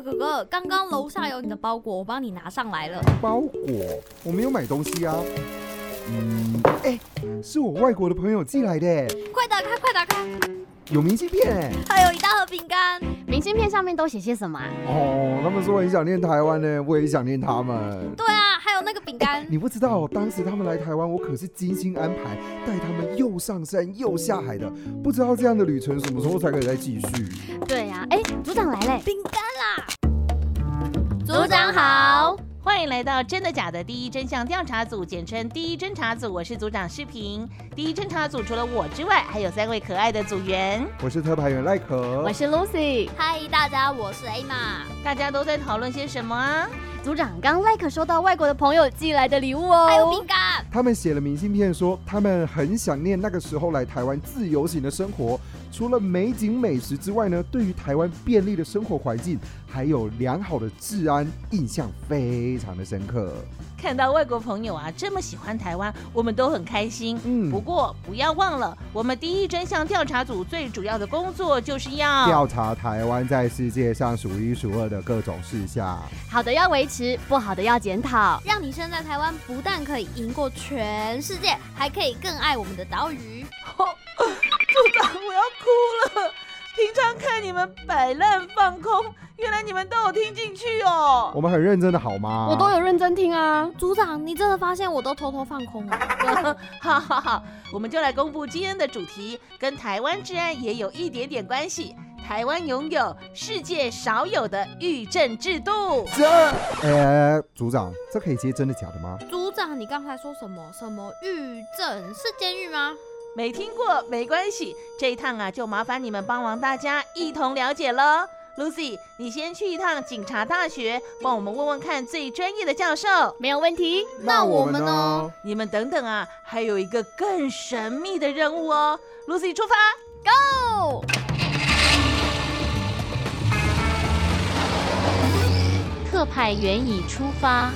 哥哥，刚刚楼下有你的包裹，我帮你拿上来了。包裹？我没有买东西啊。嗯，哎，是我外国的朋友寄来的。快打开，快打开。有明信片，还有一大盒饼干。明信片上面都写些什么？哦，他们说很想念台湾呢，我也想念他们。对啊，还有那个饼干。你不知道，当时他们来台湾，我可是精心安排，带他们又上山又下海的。不知道这样的旅程什么时候才可以再继续？对呀，哎，组长来嘞，饼干啦。组长好，欢迎来到真的假的第一真相调查组，简称第一侦查组。我是组长视频。第一侦查组除了我之外，还有三位可爱的组员。我是特派员赖可，我是 Lucy。嗨，大家，我是 A 玛。大家都在讨论些什么啊？组长，刚赖可收到外国的朋友寄来的礼物哦，还有饼干。他们写了明信片，说他们很想念那个时候来台湾自由行的生活。除了美景美食之外呢，对于台湾便利的生活环境，还有良好的治安，印象非常的深刻。看到外国朋友啊这么喜欢台湾，我们都很开心。嗯，不过不要忘了，我们第一真相调查组最主要的工作就是要调查台湾在世界上数一数二的各种事项。好的要维持，不好的要检讨，让你生在台湾不但可以赢过全世界，还可以更爱我们的岛屿。哭了。平常看你们摆烂放空，原来你们都有听进去哦。我们很认真的好吗？我都有认真听啊。组长，你真的发现我都偷偷放空了？好 好好，我们就来公布今天的主题，跟台湾治安也有一点点关系。台湾拥有世界少有的狱政制度。这，呃，组长，这可以接真的假的吗？组长，你刚才说什么？什么狱政是监狱吗？没听过没关系，这一趟啊就麻烦你们帮忙大家一同了解了。Lucy，你先去一趟警察大学，帮我们问问看最专业的教授，没有问题。那我们呢？你们等等啊，还有一个更神秘的任务哦。Lucy，出发，Go！特派员已出发。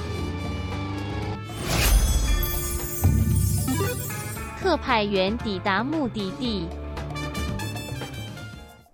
特派员抵达目的地。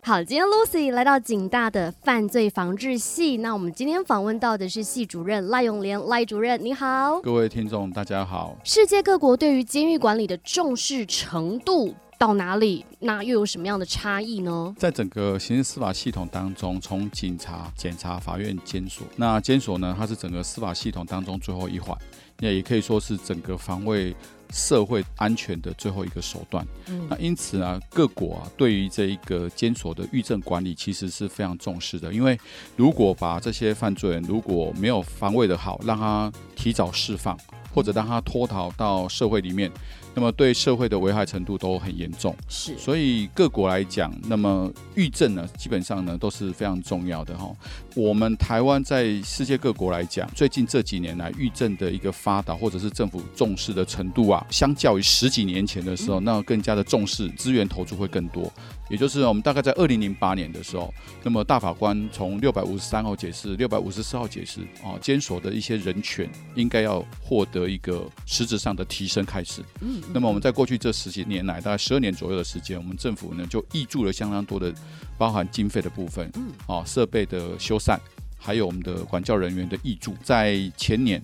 好，今天 Lucy 来到警大的犯罪防治系。那我们今天访问到的是系主任赖永莲，赖主任你好。各位听众大家好。世界各国对于监狱管理的重视程度到哪里？那又有什么样的差异呢？在整个刑事司法系统当中，从警察、检察、法院、监所，那监所呢，它是整个司法系统当中最后一环，那也可以说是整个防卫。社会安全的最后一个手段。那因此呢，各国啊对于这一个监所的狱政管理其实是非常重视的。因为如果把这些犯罪人如果没有防卫的好，让他提早释放，或者让他脱逃到社会里面。那么对社会的危害程度都很严重，是，所以各国来讲，那么预症呢，基本上呢都是非常重要的哈。我们台湾在世界各国来讲，最近这几年来预症的一个发达，或者是政府重视的程度啊，相较于十几年前的时候，那更加的重视，资源投注会更多。也就是我们大概在二零零八年的时候，那么大法官从六百五十三号解释、六百五十四号解释啊，监所的一些人权应该要获得一个实质上的提升开始。嗯，那么我们在过去这十几年来，大概十二年左右的时间，我们政府呢就挹注了相当多的，包含经费的部分，嗯，啊设备的修缮，还有我们的管教人员的挹注。在前年，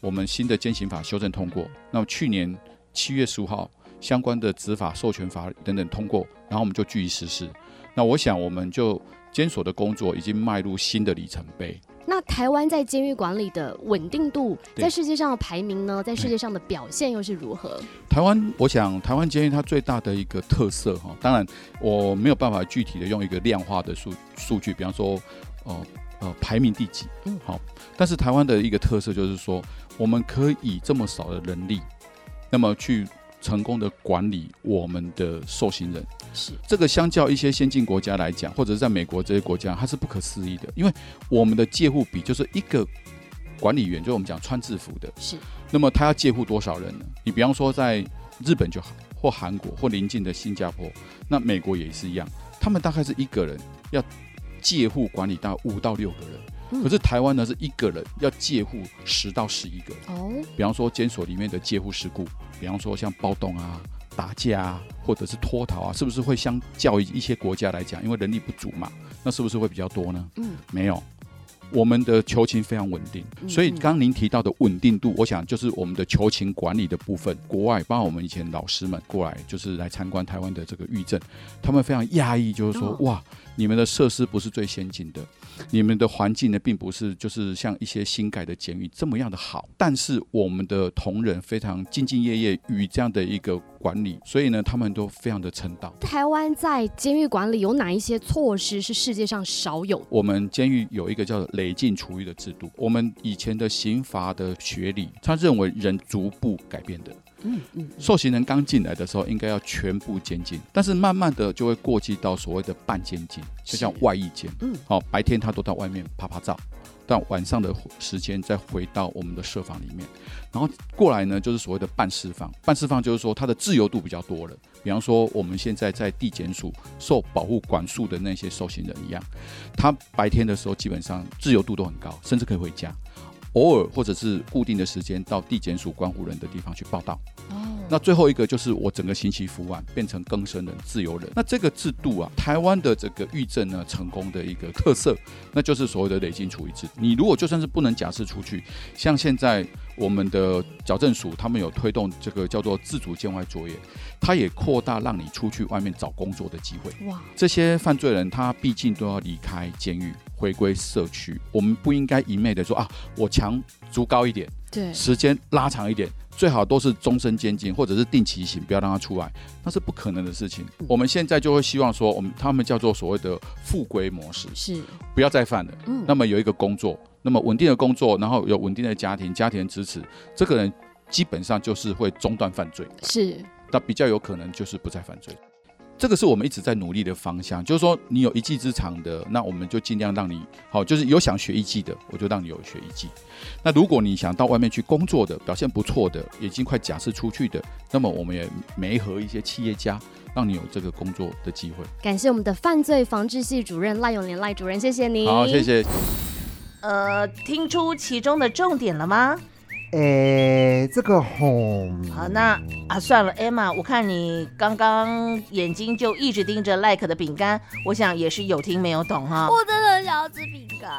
我们新的监刑法修正通过，那么去年七月十五号。相关的执法授权法等等通过，然后我们就据以实施。那我想，我们就监所的工作已经迈入新的里程碑。那台湾在监狱管理的稳定度，在世界上的排名呢？在世界上的表现又是如何？台湾，我想台湾监狱它最大的一个特色哈，当然我没有办法具体的用一个量化的数数据，比方说，哦。呃排名第几，嗯好，但是台湾的一个特色就是说，我们可以这么少的人力，那么去成功的管理我们的受刑人。是这个相较一些先进国家来讲，或者是在美国这些国家，它是不可思议的，因为我们的戒护比就是一个管理员，就是我们讲穿制服的，是那么他要戒护多少人呢？你比方说在日本就好，或韩国或邻近的新加坡，那美国也是一样，他们大概是一个人要戒护管理到五到六个人，嗯可是台湾呢是一个人要借护十到十一个人。哦，比方说监所里面的借护事故，比方说像暴动啊、打架啊，或者是脱逃啊，是不是会相较于一些国家来讲，因为人力不足嘛，那是不是会比较多呢？嗯，没有。我们的求情非常稳定，嗯所以刚刚您提到的稳定度，我想就是我们的求情管理的部分。国外，包括我们以前老师们过来，就是来参观台湾的这个狱政，他们非常讶异，就是说，哦哇，你们的设施不是最先进的，你们的环境呢，并不是就是像一些新改的监狱这么样的好，但是我们的同仁非常兢兢业业与这样的一个管理，所以呢，他们都非常的称道。台湾在监狱管理有哪一些措施是世界上少有？我们监狱有一个叫累进处遇的制度，我们以前的刑罚的学理，他认为人逐步改变的。嗯嗯，受刑人刚进来的时候，应该要全部监禁，但是慢慢的就会过继到所谓的半监禁，就像外役监。嗯好、白天他都到外面拍拍照，但晚上的时间再回到我们的设防里面，然后过来呢，就是所谓的半释放。半释放就是说他的自由度比较多了，比方说我们现在在地检署受保护管束的那些受刑人一样，他白天的时候基本上自由度都很高，甚至可以回家。偶尔或者是固定的时间到地检署关护人的地方去报道。哦，那最后一个就是我整个刑期服完，变成更生人、自由人。那这个制度啊，台湾的这个狱政呢成功的一个特色，那就是所谓的累进处遇制。你如果就算是不能假释出去，像现在我们的矫正署，他们有推动这个叫做自主监外作业，它也扩大让你出去外面找工作的机会。哇，这些犯罪人他毕竟都要离开监狱，回归社区，我们不应该一昧的说啊，我强足高一点。对，时间拉长一点，最好都是终身监禁或者是定期刑，不要让他出来，那是不可能的事情。我们现在就会希望说，我们他们叫做所谓的复归模式，是，不要再犯了。嗯，那么有一个工作，那么稳定的工作，然后有稳定的家庭，家庭支持，这个人基本上就是会中断犯罪，是，那比较有可能就是不再犯罪。这个是我们一直在努力的方向，就是说你有一技之长的，那我们就尽量让你好，就是有想学一技的，我就让你有学一技。那如果你想到外面去工作的，表现不错的，已经快假释出去的，那么我们也媒合一些企业家，让你有这个工作的机会。感谢我们的犯罪防治系主任赖永年赖主任，谢谢您。好，谢。谢。呃，听出其中的重点了吗？诶，这个吼，好，那啊，算了，Emma，我看你刚刚眼睛就一直盯着 Like 的饼干，我想也是有听没有懂哈。我真的很想要吃饼干。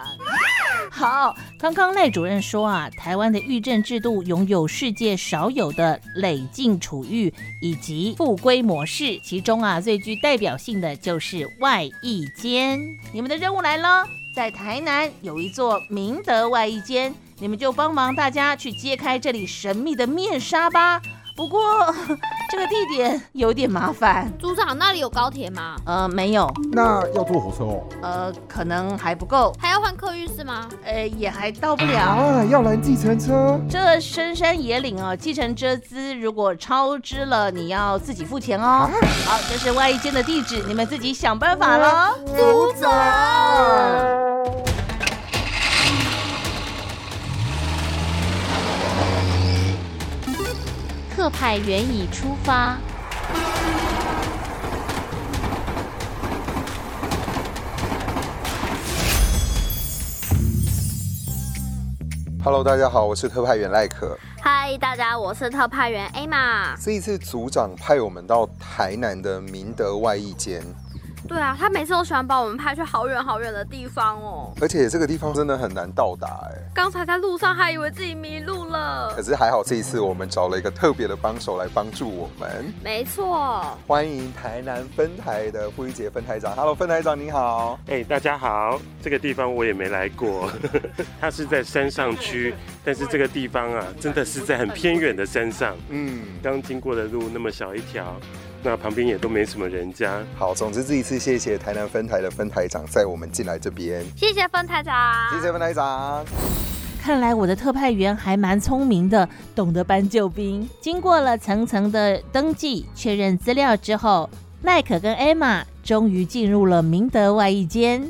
好，刚刚赖主任说啊，台湾的狱政制度拥有世界少有的累进处遇以及复归模式，其中啊最具代表性的就是外役监。你们的任务来了，在台南有一座明德外役监，你们就帮忙大家去揭开这里神秘的面纱吧。不过 这个地点有点麻烦，组长那里有高铁吗？呃，没有，那要坐火车哦。呃，可能还不够，还要换客运是吗？呃，也还到不了。啊，要拦计程车。这深山野岭啊，计程车资如果超支了，你要自己付钱哦。好，这是外一间的地址，你们自己想办法喽。组长，特派员已出发。Hello，大家好，我是特派员赖可。嗨，大家，我是特派员 Emma。这一次组长派我们到台南的明德外役监，对啊，他每次都喜欢把我们派去好远好远的地方哦。而且这个地方真的很难到达哎。刚才在路上还以为自己迷路了可。是还好这一次我们找了一个特别的帮手来帮助我们。没错，欢迎台南分台的傅玉杰分台长，Hello，分台长你好。哎、大家好，这个地方我也没来过，它是在山上区，但是这个地方啊，真的是在很偏远的山上。嗯，刚经过的路那么小一条，那旁边也都没什么人家。好，总之这一次谢谢台南分台的分台长载我们进来这边，谢谢分台长，谢谢分台长。看来我的特派员还蛮聪明的，懂得搬救兵。经过了层层的登记、确认资料之后，麦克跟艾玛终于进入了明德外衣间。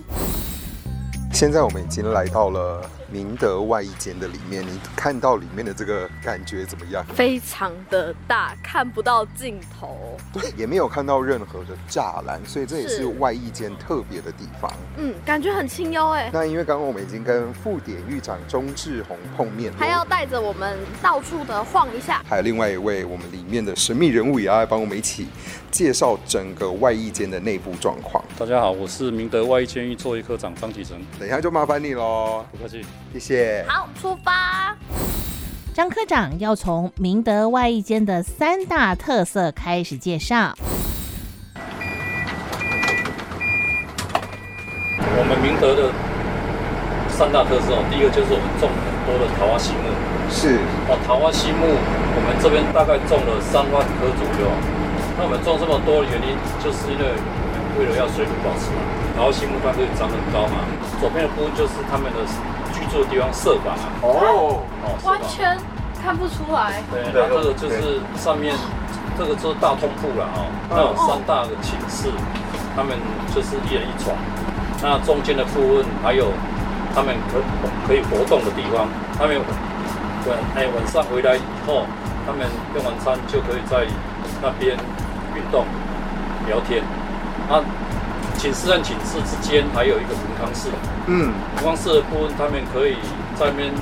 现在我们已经来到了明德外衣间的里面，你看到里面的这个感觉怎么样？非常的大，看不到尽头。也没有看到任何的栅栏，所以这也是是外衣间特别的地方。嗯，感觉很清幽哎，那因为刚刚我们已经跟副典狱长钟志宏碰面了，还要带着我们到处的晃一下。还有另外一位我们里面的神秘人物也要来帮我们一起介绍整个外衣间的内部状况。大家好，我是明德外衣监狱作业科长张启成。等一下就麻烦你喽，不客气，谢谢。好，出发。张科长要从明德外一间的三大特色开始介绍。我们明德的三大特色哦，第一个就是我们种很多的桃花心木。是哦，桃花心木，我们这边大概种了三万棵左右。那我们种这么多的原因，就是因为我们为了要水土保持嘛，桃花心木它可以长很高嘛。左边的部分就是他们的居住的地方设法啊。哦完全看不出来。对，那这个就是上面这个就是大通铺了哦，那有三大的寝室，他们就是一人一床。那中间的部分还有他们可可以活动的地方，他们晚哎晚上回来以后，他们用完餐就可以在那边运动聊天。啊，寝室和寝室之间还有一个文康室，嗯，文康室的部分他们可以在那边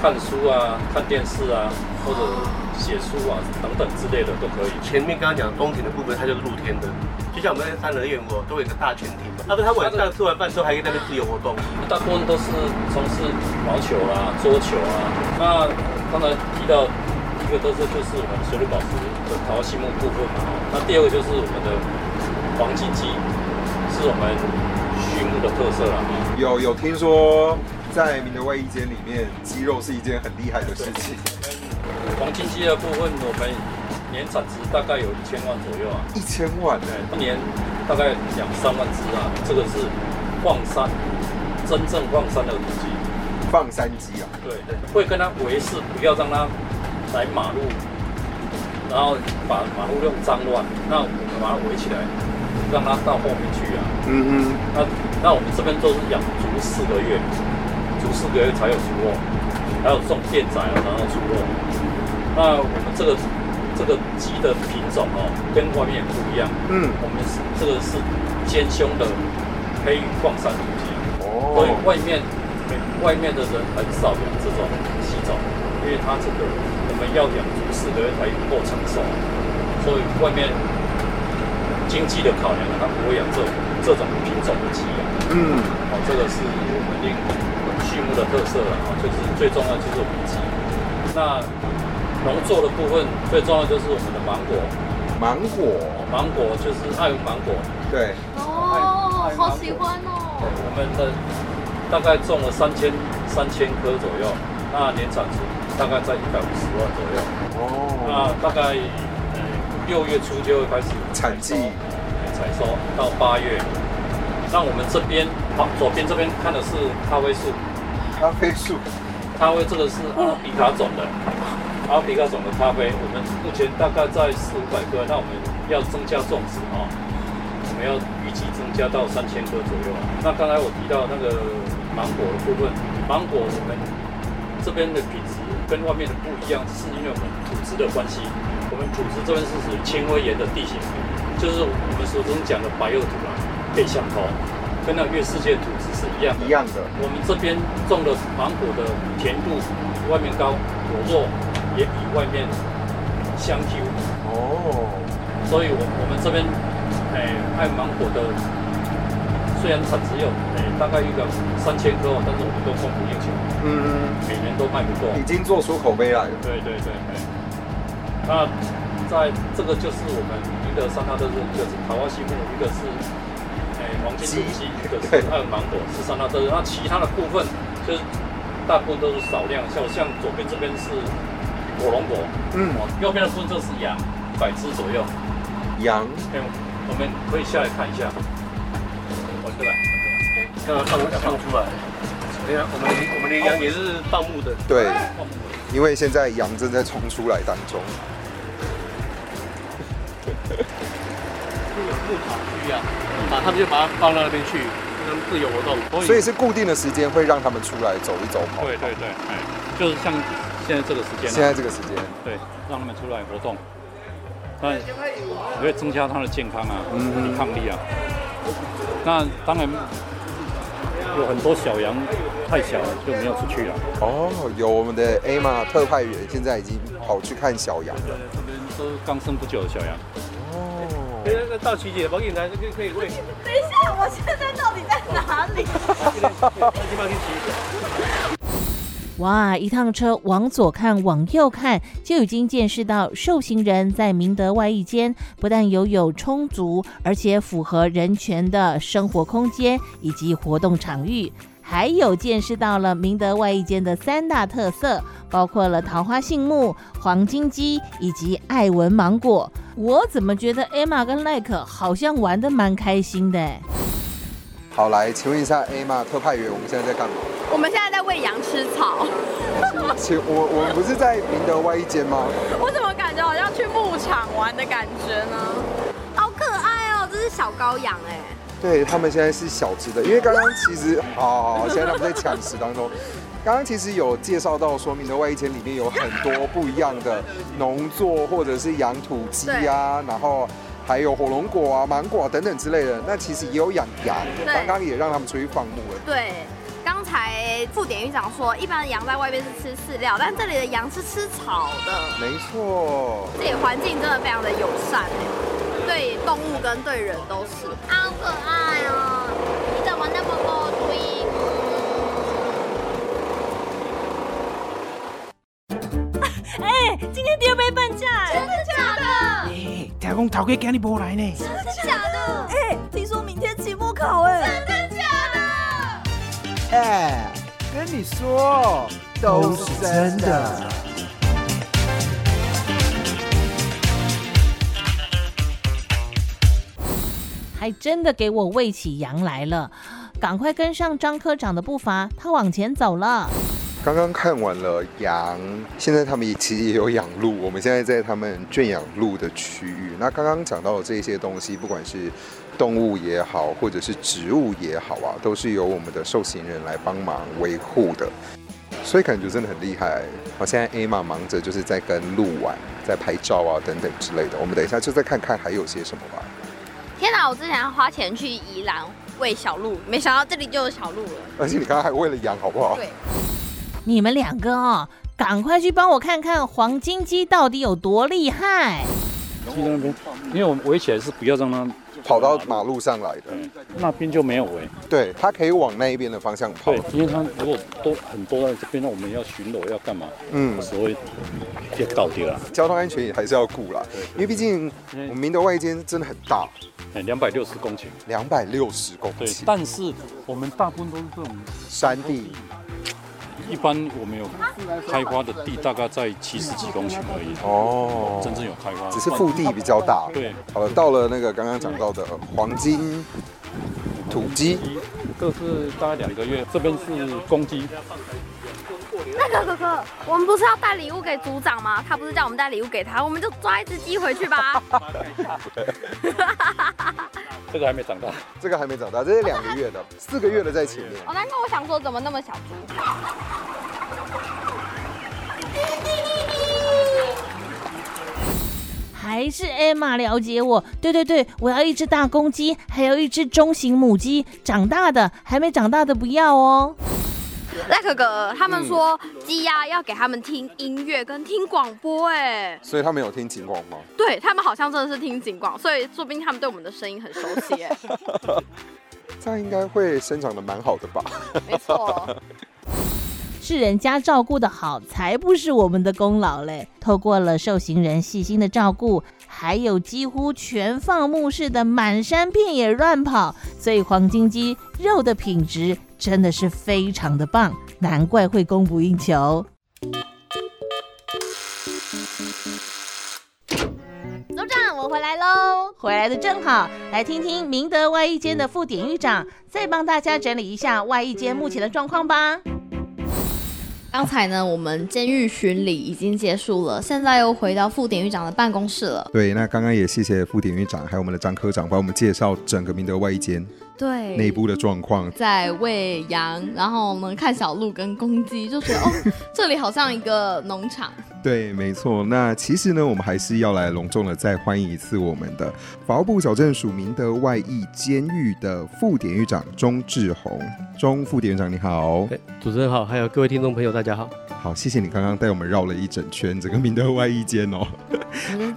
看书啊、看电视啊，或者写书啊等等之类的都可以。前面刚刚讲中庭的部分，它就是露天的，就像我们在三合院我都有一个大前庭嘛，那么他晚上吃完饭之后还可以在那边自由活动。大部分都是从事毛球啊、桌球啊。那刚才提到一个都是就是我们水陆保持的桃花心木部分嘛。那第二个就是我们的黄金鸡，是我们畜牧的特色啊。有有听说在明德外衣间里面，鸡肉是一件很厉害的事情。黄金鸡的部分，我们年产值大概有一千万左右啊。一千万对，一年大概两三万只啊。这个是放山，真正放山的土鸡。放山鸡啊？对对，会跟它维持，不要让它来马路，然后把马路弄脏乱，那我们把它围起来，让它到后面去啊。嗯哼，那那我们这边都是养足四个月，足四个月才有出货，还有种电仔啊，然后出货。那我们这个这个鸡的品种哦，跟外面也不一样。嗯，我们是这个是尖胸的黑羽矿山土鸡，哦。所以外面外面的人很少养这种鸡种，因为它这个我们要养足四个月才够成熟，所以外面经济的考量，它不会养这种这种品种的鸡啊。嗯，哦，这个是我们林畜牧的特色了啊，就是最重要就是我们鸡。那农作的部分最重要就是我们的芒果，芒果，芒果就是爱文芒果，对，哦，好喜欢哦。我们的大概种了三千三千棵左右，那年产值大概在一百五十万左右。哦，那大概呃六月初就会开始产季，采收到八月。那我们这边好，左边这边看的是咖啡树，咖啡树，咖啡这个是阿拉比卡种的，阿拉比卡种的咖啡，我们目前大概在四五百棵，那我们要增加种植哦，我们要预计增加到三千棵左右啊。那刚才我提到那个芒果的部分，芒果我们这边的品质跟外面的不一样，是因为我们土质的关系。我们土质这边是属于轻微岩的地形，就是我们所中讲的白垩土啊，背向头，跟那月世界土质是一样的。一样的。我们这边种的芒果的甜度比外面高，果肉也比外面香 Q。哦，所以我我们这边哎爱芒果的，虽然产只有哎大概一个三千颗哦，但是我们都供不应求，嗯，每年都卖不够。已经做出口碑来了。对对对对。那在这个就是我们一个三大特色，一个是桃花心木，一个是哎黄金土鸡，一个是还有芒果，是三大特色。那其他的部分就是大部分都是少量，像像左边这边是火龙果，嗯，右边的部分就是羊，百只左右。羊，哎，我们可以下来看一下。我这来，刚刚放要放出来。我们的我们的羊也是放牧的。对，因为现在羊正在冲出来当中。啊，他们就把它放到那边去，让他们自由活动。所以是固定的时间会让他们出来走一走跑。对对对，哎，就是像现在这个时间。现在这个时间。对，让他们出来活动，那也会增加他的健康啊，抵抗力啊。那当然有很多小羊太小了，就没有出去了。哦，有我们的 A 玛特派员现在已经跑去看小羊了。这边都刚生不久的小羊。那个到期姐，我给你来，可以可以喂。等一下，我现在到底在哪里？哇！一趟车往左看，往右看，就已经见识到受刑人在明德外一间不但拥有充足，而且符合人权的生活空间以及活动场域，还有见识到了明德外一间的三大特色，包括了桃花杏木、黄金鸡以及艾文芒果。我怎么觉得 Emma 跟 Like 好像玩的蛮开心的？好，来，请问一下 A 玛特派员，我们现在在干嘛？我们现在在喂羊吃草。请我我们不是在明德外一间吗？我怎么感觉好像去牧场玩的感觉呢？好可爱哦，这是小羔羊哎。对他们现在是小只的，因为刚刚其实哦，现在他们在抢食当中。刚刚其实有介绍到说明的外一间里面有很多不一样的农作或者是养土鸡啊，然后。还有火龙果啊、芒果啊等等之类的，那其实也有养羊，刚刚也让他们出去放牧了。对，刚才副典狱长说，一般的羊在外面是吃饲料，但这里的羊是吃草的。没错，这里环境真的非常的友善哎，对动物跟对人都是。好可爱哦！你怎么那么够追？哎，今天第二杯半价，真的假的？听讲头家今日无来呢，真的假的？哎，听说明天期末考哎，真的假的？哎，跟你说，都是真的。还真的给我喂起羊来了，赶快跟上张科长的步伐，他往前走了。刚刚看完了羊，现在他们也其实也有养鹿。我们现在在他们圈养鹿的区域。那刚刚讲到的这些东西，不管是动物也好，或者是植物也好啊，都是由我们的受刑人来帮忙维护的。所以感觉真的很厉害。好，现在 A 玛忙着就是在跟鹿玩，在拍照啊等等之类的。我们等一下就再看看还有些什么吧。天哪！我之前要花钱去宜兰喂小鹿，没想到这里就有小鹿了。而且你刚刚还喂了羊，好不好？对。你们两个哦，赶快去帮我看看黄金鸡到底有多厉害。去那边，因为我围起来是不要让它跑到马路上来的，那边就没有围。对，它可以往那一边的方向跑。对，因为它如果都很多在这边，那我们要巡逻要干嘛？嗯，所以就搞掉了。交通安全也还是要顾啦，因为毕竟我们明德外间真的很大，哎，两百六十公顷，两百六十公顷。但是我们大部分都是这种山地。一般我们有开花的地大概在七十几公顷而已。哦，真正有开花只是腹地比较大。对，好了，到了那个刚刚讲到的黄金土鸡，这是大概两个月，这边是公鸡。那个哥哥，我们不是要带礼物给组长吗？他不是叫我们带礼物给他，我们就抓一只鸡回去吧。这个还没长大，这个还没长大，这是两个月的，四个月的在前面。哦，难怪我想说怎么那么小猪。还是 Emma 了解我，对对对，我要一只大公鸡，还有一只中型母鸡，长大的还没长大的不要哦。赖哥哥，他们说鸡鸭要给他们听音乐跟听广播，哎，所以他们有听警广吗？对他们好像真的是听警广，所以说不定他们对我们的声音很熟悉，哎，这样应该会生长的蛮好的吧？没错，是人家照顾的好，才不是我们的功劳嘞。透过了受刑人细心的照顾，还有几乎全放牧式的满山遍野乱跑，所以黄金鸡肉的品质。真的是非常的棒，难怪会供不应求。组长，我回来喽！回来的正好，来听听明德外役间的副典狱长再帮大家整理一下外役间目前的状况吧。刚才呢，我们监狱巡礼已经结束了，现在又回到副典狱长的办公室了。对，那刚刚也谢谢副典狱长还有我们的张科长帮我们介绍整个明德外衣间对内部的状况。在喂羊，然后我们看小鹿跟公鸡，就觉得哦，这里好像一个农场。对，没错。那其实呢，我们还是要来隆重的再欢迎一次我们的法务部矫正署明德外役监狱的副典狱长钟志宏。钟副典狱长你好，主持人好，还有各位听众朋友大家好。好，谢谢你刚刚带我们绕了一整圈整个明德外役监哦。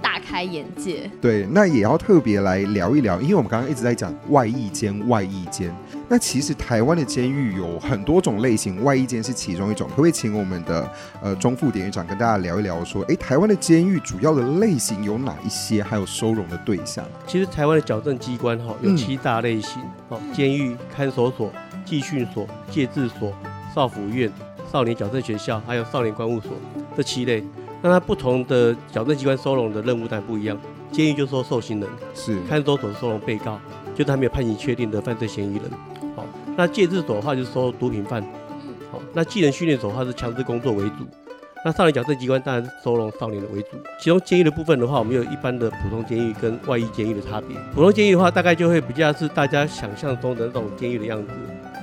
大开眼界。对，那也要特别来聊一聊，因为我们刚刚一直在讲外役监，外役监。那其实台湾的监狱有很多种类型，外役监是其中一种。可不可以请我们的呃中副典狱长跟大家聊一聊，说，哎，台湾的监狱主要的类型有哪一些，还有收容的对象？其实台湾的矫正机关哈有七大类型，哦，监狱、看守所、寄训所、戒治所、少辅院、少年矫正学校，还有少年关务所这七类。那它不同的矫正机关收容的任务当然不一样。监狱就说受刑人，是看守所收容被告，就是还没有判刑确定的犯罪嫌疑人。好，那戒治所的话就是收毒品犯。好，那技能训练所的话是强制工作为主。那少年矫正机关当然是收容少年的为主。其中监狱的部分的话，我们有一般的普通监狱跟外役监狱的差别。普通监狱的话，大概就会比较是大家想象中的那种监狱的样子，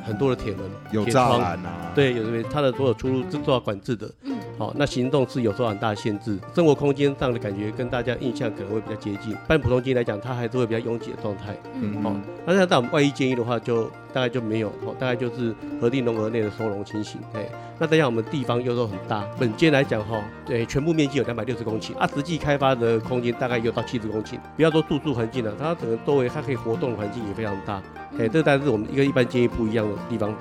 很多的铁门、有栅栏啊对，有这它的所有出入是受到管制的。嗯，好，那行动是有受到很大的限制，生活空间上的感觉跟大家印象可能会比较接近。但普通监狱来讲，它还是会比较拥挤的状态。嗯好，那像在我们外役监狱的话，就大概就没有，哦，大概就是核定融合内的收容情形。哎，那再加上我们地方又都很大，本间来讲哈，对，全部面积有两百六十公顷，啊，实际开发的空间大概有到七十公顷。不要说住宿环境了，它整个周围它可以活动的环境也非常大。哎，这大概是我们一个一般建议不一样的地方。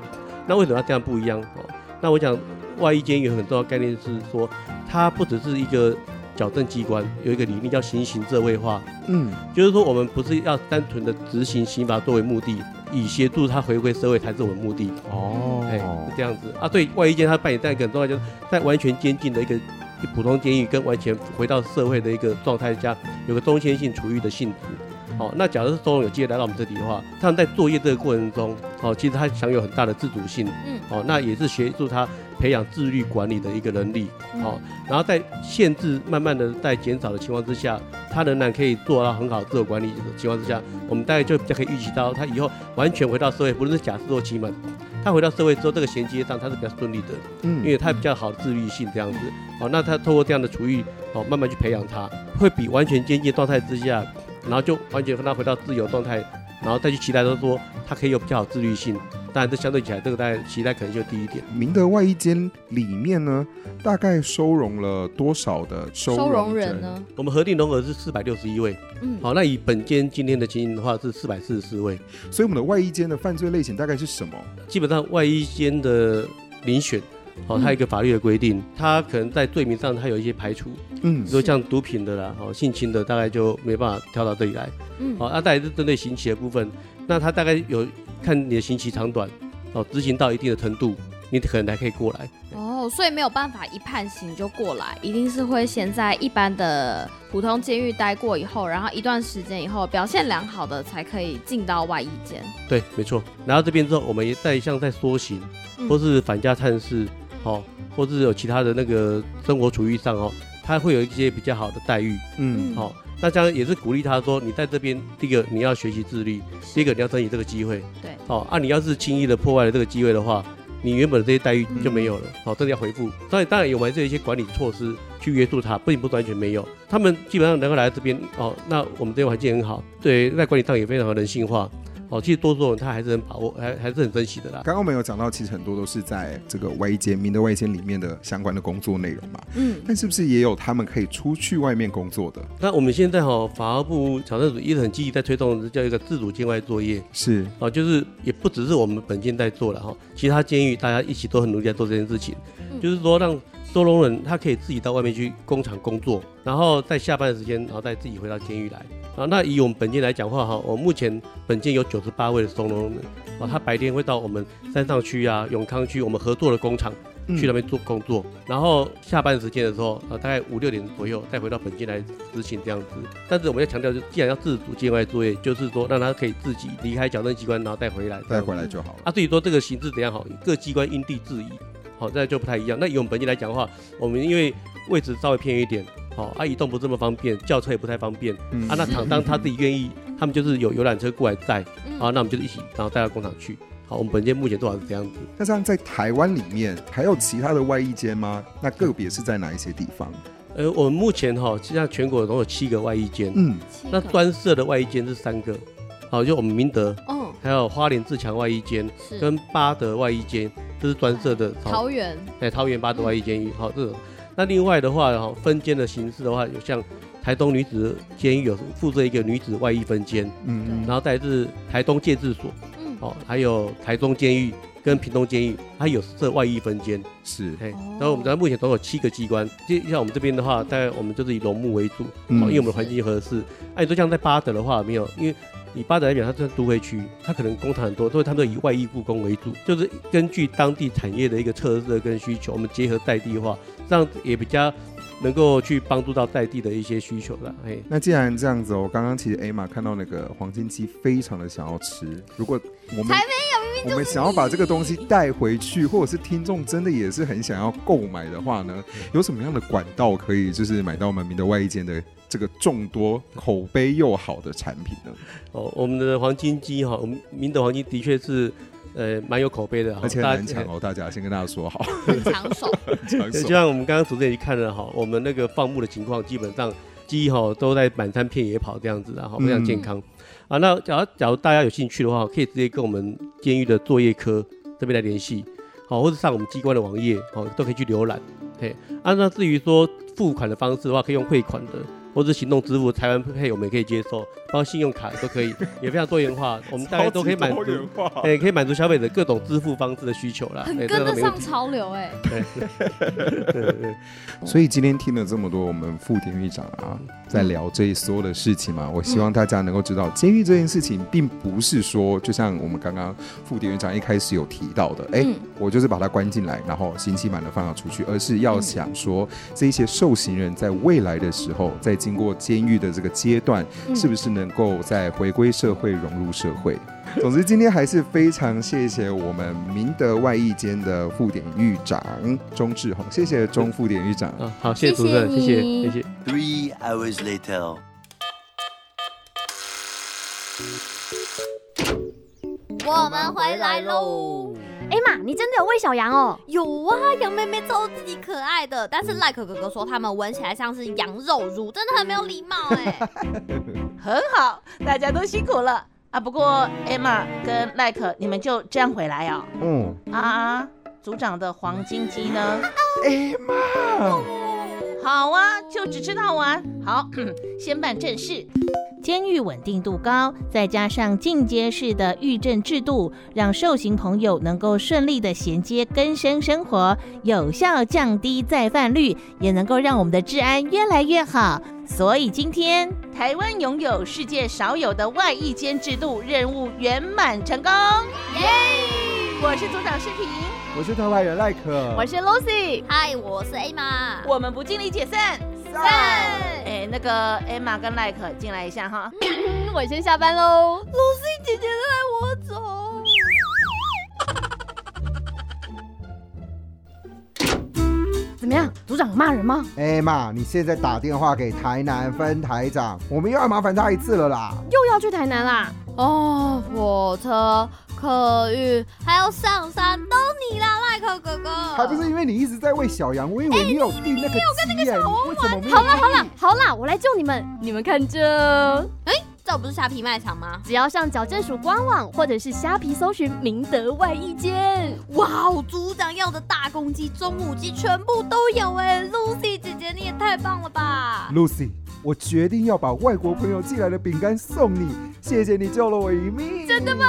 那为什么要这样不一样？哦，那我讲外衣监狱有很重要概念是说，它不只是一个矫正机关，有一个理念叫行刑社会化。嗯，就是说我们不是要单纯的执行刑罚作为目的，以协助他回归社会才是我们目的。哦哎，是这样子啊。对外衣监，他扮演这样一个很重要，就是在完全监禁的一个普通监狱跟完全回到社会的一个状态下，有个中间性处遇的性质。好、那假如是收容有机会来到我们这里的话，他们在作业这个过程中，哦，其实他享有很大的自主性，嗯。哦，那也是协助他培养自律管理的一个能力，嗯。哦，然后在限制慢慢的在减少的情况之下，他仍然可以做到很好的自我管理的情况之下，我们大概就比较可以预期到他以后完全回到社会，不论是假释或期满，他回到社会之后，这个衔接上他是比较顺利的，嗯因为他比较好的自律性这样子，哦，那他透过这样的厨艺，哦，慢慢去培养他，会比完全监禁状态之下，然后就完全让他回到自由状态，然后再去期待他说他可以有比较好自律性，当然这相对起来，这个大概期待可能就低一点。明德外衣间里面呢，大概收容了多少的收收容人人？呢？我们核定容额是四百六十一位，嗯好，那以本间今天的情形的话是四百四十四位，所以我们的外衣间的犯罪类型大概是什么？基本上外衣间的遴选，好、它有一个法律的规定，它可能在罪名上它有一些排除，嗯比如说像毒品的啦，哦，性侵的大概就没办法跳到这里来，嗯好、那再来是针对刑期的部分，那它大概有看你的刑期长短，哦，执行到一定的程度，你可能才可以过来。哦，所以没有办法一判刑就过来，一定是会先在一般的普通监狱待过以后，然后一段时间以后表现良好的才可以进到外役监。对，没错。然后这边之后，我们也在像在缩刑，嗯或是反家探视，哦，或是有其他的那个生活处遇上哦，他会有一些比较好的待遇。嗯好、那这样也是鼓励他说，你在这边，第一个你要学习自律，第一个你要珍惜这个机会。对，哦，啊，你要是轻易的破坏了这个机会的话，你原本的这些待遇就没有了。好、这里要回复。当然，当然有我们这一些管理措施去约束他，并不是完全没有。他们基本上能够来到这边，哦，那我们这边环境很好，对，在管理上也非常的人性化。哦，其实多数人他还是很把握，还还是很珍惜的啦。刚刚我们有讲到，其实很多都是在这个外间、民的外间里面的相关的工作内容嘛。嗯，但是不是也有他们可以出去外面工作的？那我们现在哈、法务部矫正署一直很积极在推动叫一个自主境外作业，是哦，就是也不只是我们本监在做了哈，其他监狱大家一起都很努力在做这件事情，就是说让收容人他可以自己到外面去工厂工作，然后在下班的时间，然后再自己回到监狱来。啊，那以我们本件来讲话哈，我目前本件有九十八位的收容人，啊，他白天会到我们山上区啊、永康区我们合作的工厂，嗯去那边做工作，然后下班时间的时候，啊，大概五六点左右再回到本间来执行这样子。但是我们要强调，就既然要自主境外作业，就是说让他可以自己离开矫正机关，然后再回来，再回来就好了。啊，至于说这个形式怎样好，各机关因地制宜，好，这就不太一样。那以我们本地来讲的话，我们因为位置稍微偏一点，好，啊，移动不这么方便，轿车也不太方便，嗯啊，那厂商他自己愿意，他们就是有游览车过来载，嗯啊，那我们就是一起，然后带到工厂去。好，我们本间目前做好是这样子。那这样在台湾里面还有其他的外衣间吗？那个别是在哪一些地方？呃，我们目前哈，现在全国总有七个外衣间，嗯，那专设的外衣间是三个，好，就我们明德，嗯，还有花莲自强外衣间是跟巴德外衣间，这是专设的。桃园哎，桃园巴德外衣监狱，好，这种。那另外的话，哈，分监的形式的话，有像台东女子监狱有负责一个女子外衣分监，嗯然后再来是台东戒治所，嗯，哦，还有台中监狱跟屏东监狱，它有设外衣分监，是，哎，然后我们在目前总有七个机关，就像我们这边的话，大概我们就是以农牧为主，嗯哦，因为我们的环境合适。哎，你说像在巴德的话，没有，因为以巴德来讲，它是都会区，它可能工厂很多，所以他们都以外溢雇工为主，就是根据当地产业的一个特色跟需求，我们结合在地化，这样也比较能够去帮助到在地的一些需求了。哎，那既然这样子哦，我刚刚其实艾玛看到那个黄金鸡，非常的想要吃。如果我们才没有，明明我们想要把这个东西带回去，或者是听众真的也是很想要购买的话呢，有什么样的管道可以就是买到我们明德外一间的这个众多口碑又好的产品呢？哦，我们的黄金鸡哈，我们明德黄金的确是。呃，蛮有口碑的，而且很抢哦，大家先跟大家说好，很抢手，抢。就像我们刚刚主持人也看了哈，我们那个放牧的情况，基本上鸡哈都在满山遍野跑这样子然后，非常健康。啊，那假如假如大家有兴趣的话，可以直接跟我们监狱的作业科这边来联系，好，或者上我们机关的网页，好，都可以去浏览。嘿，啊，那至于说付款的方式的话，可以用汇款的。或者行动支付、台湾配我们也可以接受，包括信用卡都可以，也非常多元化。我们大家都可以满足，哎，可以满足消费者各种支付方式的需求啦。很哎跟得上潮流哎。对，所以今天听了这么多，我们副典狱长啊在聊这一所有的事情嘛，我希望大家能够知道，监狱这件事情并不是说，就像我们刚刚副典院长一开始有提到的，哎，我就是把他关进来，然后刑期满了放他出去，而是要想说，这一些受刑人在未来的时候，在经过监狱的这个阶段，是不是能够再回归社会、融入社会？总之，今天还是非常谢谢我们明德外役间的副典狱长钟志宏，谢谢钟副典狱长。啊，好，谢谢主任，谢谢，谢谢。Three hours later. 我们回来喽。哎妈，你真的有喂小羊哦？有啊，羊妹妹超级可爱的，但是赖可哥哥说他们闻起来像是羊肉乳，真的很没有礼貌哎。很好，大家都辛苦了啊。不过 Emma 跟赖可，你们就这样回来哦。嗯，啊，组长的黄金鸡呢？Emma，好啊，就只知道玩。好，先办正事。监狱稳定度高，再加上进阶式的狱政制度，让受刑朋友能够顺利的衔接更生生活，有效降低再犯率，也能够让我们的治安越来越好。所以今天台湾拥有世界少有的外役监制度，任务圆满成功。耶！我是组长视频，我是特派员赖可，我是 Lucy，嗨，我是 Emma。我们不尽力解散。散。哎，那个 Emma 跟赖可进来一下哈。我先下班喽。Lucy 姐姐带我么样，组长骂人吗？哎妈，你现在打电话给台南分台长，我们又要麻烦他一次了啦。又要去台南啦？哦，火车、客运还有上山都你啦，赖克哥哥。还不是因为你一直在喂小羊，我以为你有订那个鸡耶，为什么没有？好啦好啦好啦，我来救你们，你们看这。哎。这不是虾皮卖场吗？只要上矫正署官网或者是虾皮搜寻明德外衣间。哇哦，组长要的大公鸡、中母鸡全部都有哎！Lucy 姐姐你也太棒了吧！Lucy，我决定要把外国朋友寄来的饼干送你，谢谢你救了我一命。真的吗？